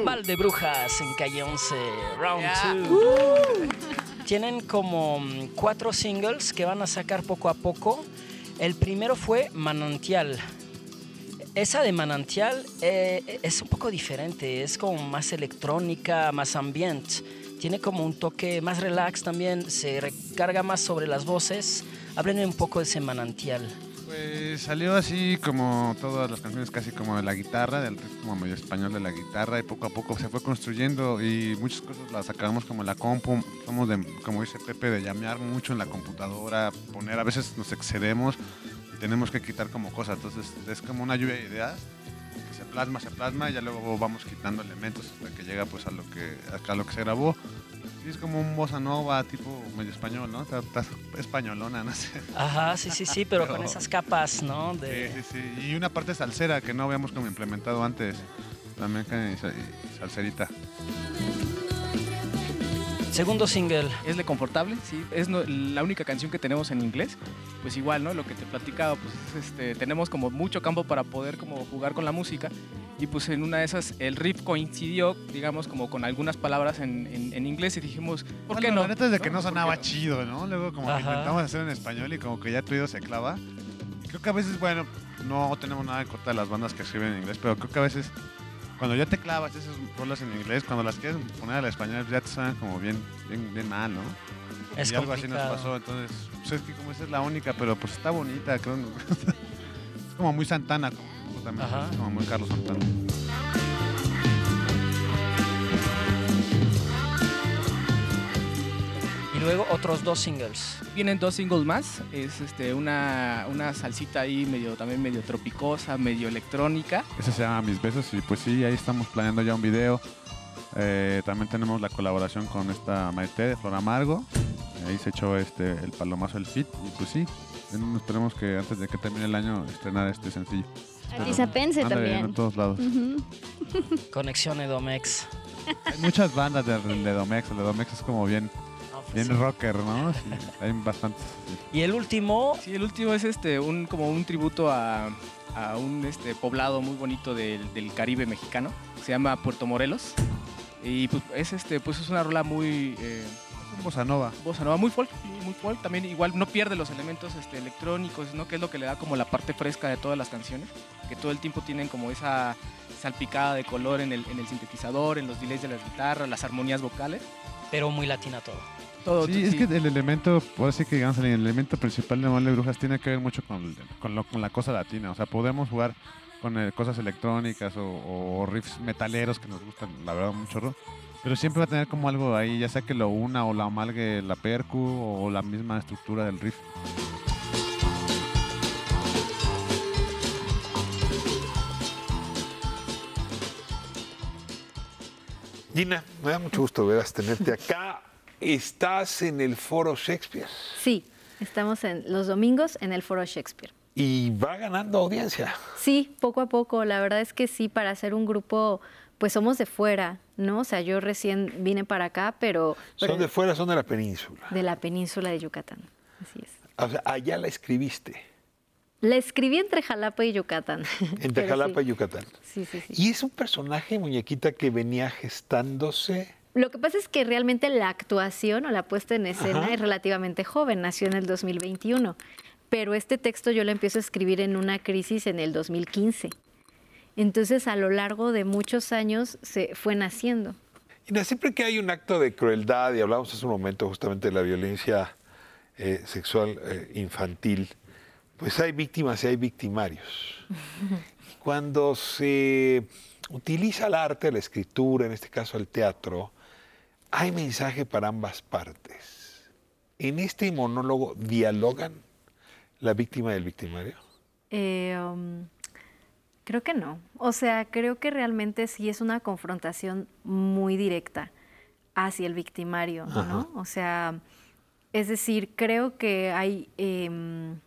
S13: Mal de Brujas en calle 11. Round 2.
S19: Uh.
S13: Tienen como mm, cuatro singles que van a sacar poco a poco. El primero fue Manantial. Esa de Manantial eh, es un poco diferente, es como más electrónica, más ambient. Tiene como un toque más relax también, se recarga más sobre las voces. Háblenme un poco de ese Manantial.
S16: Pues salió así como todas las canciones, casi como de la guitarra, del ritmo medio español de la guitarra, y poco a poco se fue construyendo y muchas cosas las acabamos como en la compu. Somos de, como dice Pepe, de llamear mucho en la computadora, poner, a veces nos excedemos y tenemos que quitar como cosas. Entonces es como una lluvia de ideas que se plasma, se plasma y ya luego vamos quitando elementos hasta que llega pues a lo que, a lo que se grabó. Sí, es como un bossa nova tipo medio español, ¿no? Está, está españolona, no sé.
S13: Ajá, sí, sí, sí, pero con esas capas, ¿no? De...
S16: Sí, sí, sí. Y una parte salsera que no habíamos como implementado antes. También que salserita.
S13: Segundo single.
S15: Es de Confortable, sí. Es no- la única canción que tenemos en inglés. Pues igual, ¿no? Lo que te platicaba, pues es, este, tenemos como mucho campo para poder como jugar con la música. Y pues en una de esas el riff coincidió, digamos, como con algunas palabras en, en- en inglés y dijimos, ¿por qué
S16: Bueno,
S15: no?
S16: La neta es de que no
S15: ¿Por qué
S16: sonaba chido, ¿no? Luego como que intentamos hacer en español y como que ya tu oído se clava. Y creo que a veces, bueno, no tenemos nada en contra de las bandas que escriben en inglés, pero creo que a veces cuando ya te clavas esas rolas en inglés, cuando las quieres poner al español ya te suenan como bien, bien, bien mal, ¿no?
S13: Es
S16: y algo así nos pasó, entonces, pues es que como esa es la única, pero pues está bonita, creo. es como muy Santana,
S13: Ajá.
S16: como muy Carlos Santana.
S13: Y luego otros dos singles.
S15: Vienen dos singles más. Es este, una, una salsita ahí medio, también medio tropicosa, medio electrónica.
S16: Ese se llama Mis Besos y pues sí, ahí estamos planeando ya un video. Eh, también tenemos la colaboración con esta Maite de Flor Amargo. Ahí se echó este, el palomazo del fit y pues sí, esperemos que antes de que termine el año estrenar este sencillo.
S18: Atizapense
S16: bien
S18: también.
S16: en todos lados.
S13: Conexión Edomex.
S16: Hay muchas bandas de, de Domex, el de Domex es como bien, bien rocker, ¿no? Sí, hay bastantes.
S13: Y el último.
S15: Sí, el último es este, un, como un tributo a, a un este, poblado muy bonito del, del Caribe mexicano. Se llama Puerto Morelos. Y pues es, este, pues es una rola muy... Eh,
S16: bossa nova.
S15: Bossa nova, muy folk, muy folk. También igual no pierde los elementos este, electrónicos, ¿no? Que es lo que le da como la parte fresca de todas las canciones. Que todo el tiempo tienen como esa salpicada de color en el, en el sintetizador, en los delays de las guitarras, las armonías vocales.
S13: Pero muy latina todo.
S15: Todo,
S16: Sí, es que el elemento, por así que digamos, el elemento principal de Mole Brujas tiene que ver mucho con, con, lo- con la cosa latina. O sea, podemos jugar con eh, cosas electrónicas o, o riffs metaleros que nos gustan, la verdad, mucho rock. Pero siempre va a tener como algo ahí, ya sea que lo una o la amalgue la percu o la misma estructura del riff.
S3: Gina, me da mucho gusto veras tenerte acá. Estás en el Foro Shakespeare
S17: Sí, estamos en los domingos en el Foro Shakespeare.
S3: y va ganando audiencia.
S17: Sí, poco a poco. La verdad es que sí, para hacer un grupo, pues somos de fuera, ¿no? O sea, yo recién vine para acá, pero, pero
S3: Son de fuera, son de la península.
S17: de la península de Yucatán. Así es.
S3: O sea, allá la escribiste,
S17: La escribí entre Jalapa y Yucatán.
S3: entre Jalapa
S17: sí.
S3: y Yucatán.
S17: Sí, sí, sí.
S3: Y es un personaje, muñequita, que venía gestándose.
S17: Lo que pasa es que realmente la actuación o la puesta en escena
S3: Ajá.
S17: es relativamente joven, nació en el 2021, pero este texto yo lo empiezo a escribir en una crisis en el 2015. Entonces a lo largo de muchos años se fue naciendo.
S3: Mira, siempre que hay un acto de crueldad, y hablamos hace un momento justamente de la violencia eh, sexual eh, infantil, pues hay víctimas y hay victimarios. Cuando se utiliza el arte, la escritura, en este caso el teatro, hay mensaje para ambas partes. En este monólogo dialogan la víctima y el victimario.
S17: Eh, um, creo que no. O sea, creo que realmente sí es una confrontación muy directa hacia el victimario, ¿no? O sea, es decir, creo que hay em,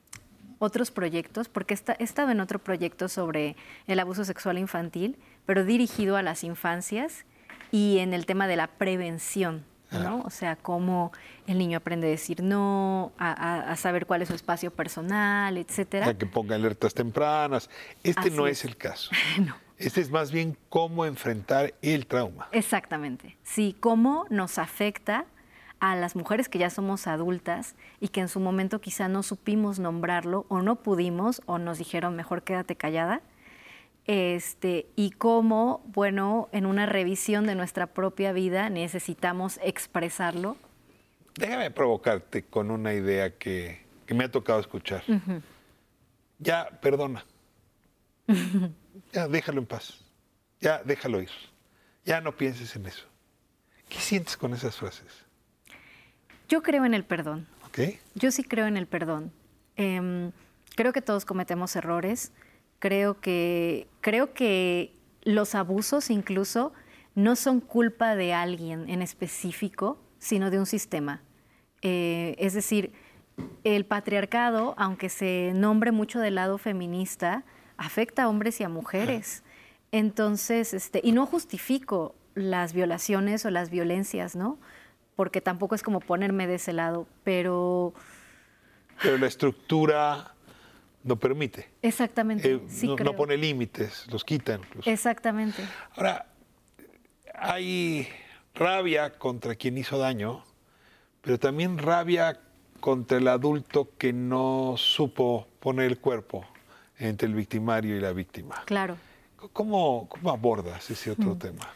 S17: otros proyectos, porque esta- he estado en otro proyecto sobre el abuso sexual infantil, pero dirigido a las infancias y en el tema de la prevención, ¿no? O sea, cómo el niño aprende a decir no, a, a- a saber cuál es su espacio personal, etcétera.
S3: Hay que ponga alertas tempranas. Este
S17: Así
S3: no
S17: es.
S3: es el caso. Este es más bien cómo enfrentar el trauma.
S17: Exactamente. Sí, cómo nos afecta a las mujeres que ya somos adultas y que en su momento quizá no supimos nombrarlo o no pudimos o nos dijeron mejor quédate callada. Este, y cómo, bueno, en una revisión de nuestra propia vida necesitamos expresarlo.
S3: Déjame provocarte con una idea que, que me ha tocado escuchar. Ya, perdona. Ya, déjalo en paz. Ya, déjalo ir. Ya no pienses en eso. ¿Qué sientes con esas frases?
S17: Yo creo en el perdón.
S3: ¿Ok?
S17: Yo sí creo en el perdón. Em, creo que todos cometemos errores. Creo que, creo que los abusos incluso no son culpa de alguien en específico, sino de un sistema. Eh, es decir, el patriarcado, aunque se nombre mucho del lado feminista, afecta a hombres y a mujeres. Entonces, este, y no justifico las violaciones o las violencias, ¿no? Porque tampoco es como ponerme de ese lado, pero
S3: Pero la estructura no permite.
S17: exactamente,
S3: Eh,
S17: sí
S3: no,
S17: creo.
S3: no pone límites, los quita incluso.
S17: Exactamente.
S3: Ahora, hay rabia contra quien hizo daño, pero también rabia contra el adulto que no supo poner el cuerpo entre el victimario y la víctima.
S17: Claro.
S3: ¿Cómo, cómo abordas ese otro tema?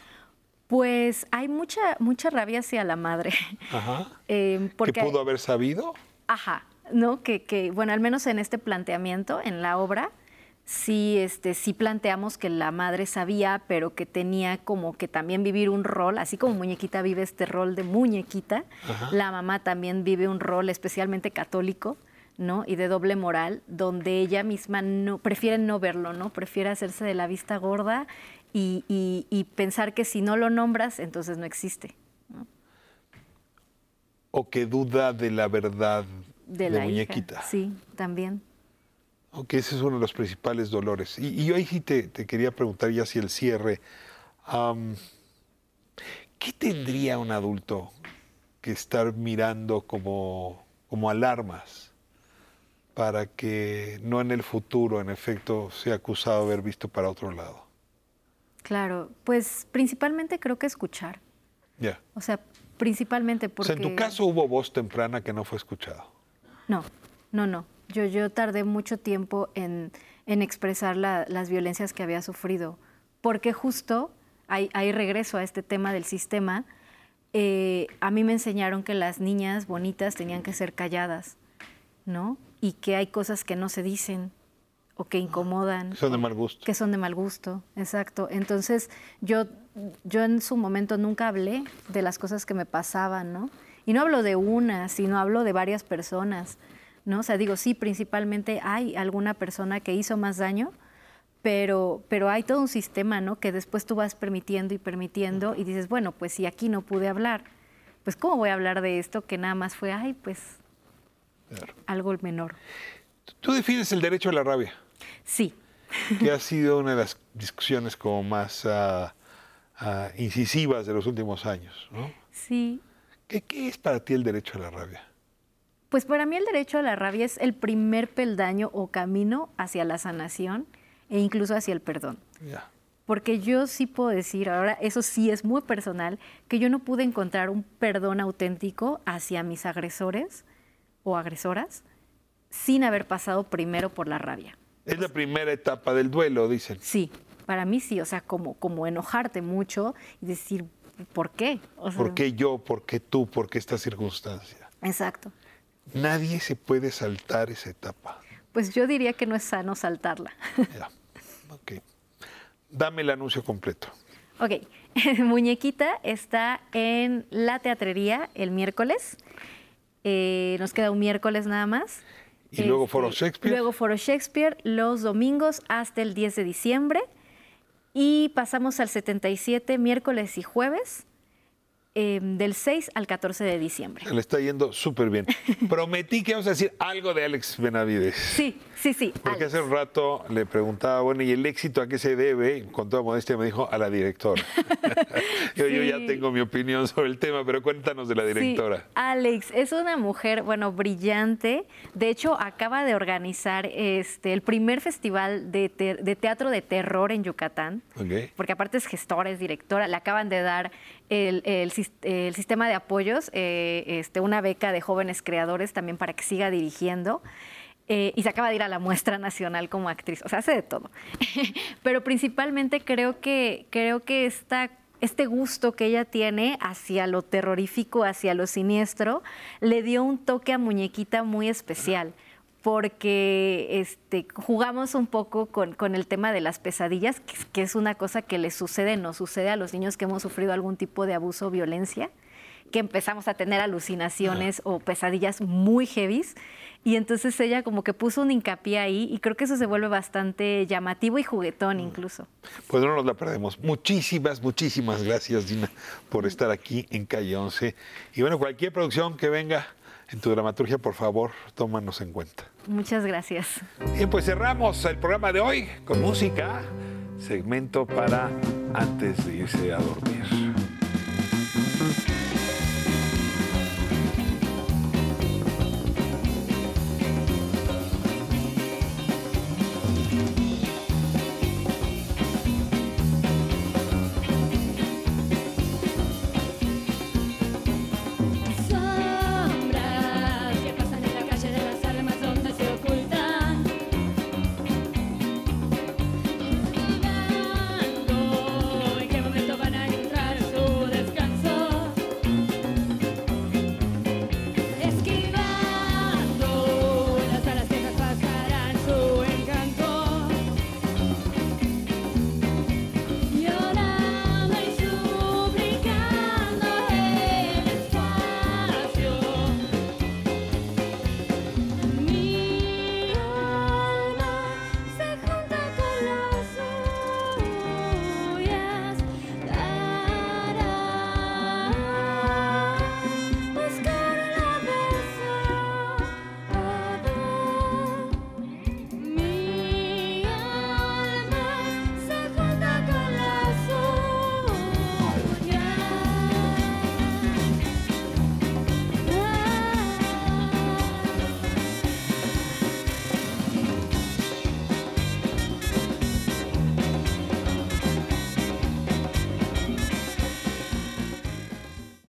S17: Pues hay mucha, mucha rabia hacia la madre.
S3: Ajá.
S17: eh, porque,
S3: ¿Qué pudo haber sabido?
S17: Ajá, ¿no? Que, que, bueno, al menos en este planteamiento, en la obra, sí, este, sí planteamos que la madre sabía, pero que tenía como que también vivir un rol, así como muñequita vive este rol de muñequita,
S20: Ajá.
S17: la mamá también vive un rol especialmente católico, ¿no? Y de doble moral, donde ella misma no, prefiere no verlo, ¿no? Prefiere hacerse de la vista gorda y, y- y pensar que si no lo nombras, entonces no existe.
S3: ¿O que duda de la verdad
S17: De,
S3: de,
S17: la
S3: muñequita?
S17: hija. Sí, también.
S3: Aunque ese es uno de los principales dolores. Y, y yo ahí sí te, te quería preguntar ya si el cierre. ¿Qué tendría un adulto que estar mirando como, como alarmas para que no en el futuro, en efecto, sea acusado de haber visto para otro lado?
S17: Claro, pues principalmente creo que escuchar.
S3: Ya.
S17: O sea, principalmente
S3: O
S17: porque...
S3: sea, en tu caso hubo voz temprana que no fue escuchada.
S17: No, no, no. Yo, yo tardé mucho tiempo en, en expresar la- las violencias que había sufrido, porque justo, ahí, ahí regreso a este tema del sistema, eh, a mí me enseñaron que las niñas bonitas tenían que ser calladas, ¿no? Y que hay cosas que no se dicen o que incomodan.
S3: Son de mal gusto.
S17: Que son de mal gusto, exacto. Entonces, yo, yo en su momento nunca hablé de las cosas que me pasaban, ¿no? Y no hablo de una, sino hablo de varias personas, ¿no? O sea, digo, sí, principalmente hay alguna persona que hizo más daño, pero, pero hay todo un sistema, ¿no? Que después tú vas permitiendo y permitiendo y dices, bueno, pues si aquí no pude hablar, pues ¿cómo voy a hablar de esto que nada más fue, ay, pues algo menor?
S3: Tú defines el derecho a la rabia.
S17: Sí.
S3: que ha sido una de las discusiones como más ah, ah, incisivas de los últimos años, ¿no?
S17: Sí.
S3: ¿Qué, qué es para ti el derecho a la rabia?
S17: Pues para mí el derecho a la rabia es el primer peldaño o camino hacia la sanación e incluso hacia el perdón.
S3: Ya.
S17: Porque yo sí puedo decir, ahora eso sí es muy personal, que yo no pude encontrar un perdón auténtico hacia mis agresores o agresoras sin haber pasado primero por la rabia.
S3: Es la primera etapa del duelo, dicen.
S17: Sí, para mí sí, o sea, como, como enojarte mucho y decir, ¿por qué? O sea,
S3: ¿Por qué yo? ¿Por qué tú? ¿Por qué esta circunstancia?
S17: Exacto.
S3: Nadie se puede saltar esa etapa.
S17: Pues yo diría que no es sano saltarla.
S3: Dame el anuncio completo.
S17: Ok, Muñequita está en la teatrería el miércoles. Eh, nos queda un miércoles nada más.
S3: Y luego
S17: Este,
S3: Foro Shakespeare.
S17: Luego Foro Shakespeare los domingos hasta el 10 de diciembre. Y pasamos al 77 miércoles y jueves eh, del 6 al 14 de diciembre.
S3: Le está yendo súper bien. Prometí que vamos a decir algo de Alex Benavides.
S17: Sí, sí, sí.
S3: Porque hace un rato le preguntaba, bueno, ¿y el éxito a qué se debe? Con toda modestia me dijo, a la directora. yo, yo ya tengo mi opinión sobre el tema, pero cuéntanos de la directora.
S17: Sí, Alex es una mujer, bueno, brillante. De hecho, acaba de organizar este, el primer festival de, te- de teatro de terror en Yucatán. Porque aparte es gestora, es directora. Le acaban de dar el, el sis- el sistema de apoyos, eh, este, una beca de jóvenes creadores también para que siga dirigiendo. Eh, y se acaba de ir a la muestra nacional como actriz. O sea, hace de todo. Pero principalmente creo que, creo que esta, este gusto que ella tiene hacia lo terrorífico, hacia lo siniestro, le dio un toque a muñequita muy especial. Porque este, jugamos un poco con, con el tema de las pesadillas, que, es- que es una cosa que les sucede, nos sucede a los niños que hemos sufrido algún tipo de abuso o violencia que empezamos a tener alucinaciones o pesadillas muy heavies. Y entonces ella como que puso un hincapié ahí y creo que eso se vuelve bastante llamativo y juguetón incluso.
S3: Pues no nos la perdemos. Muchísimas, muchísimas gracias, Dina, por estar aquí en Calle 11. Y bueno, cualquier producción que venga en tu dramaturgia, por favor, tómanos en cuenta.
S17: Muchas gracias.
S3: Bien, pues cerramos el programa de hoy con música, segmento para antes de irse a dormir.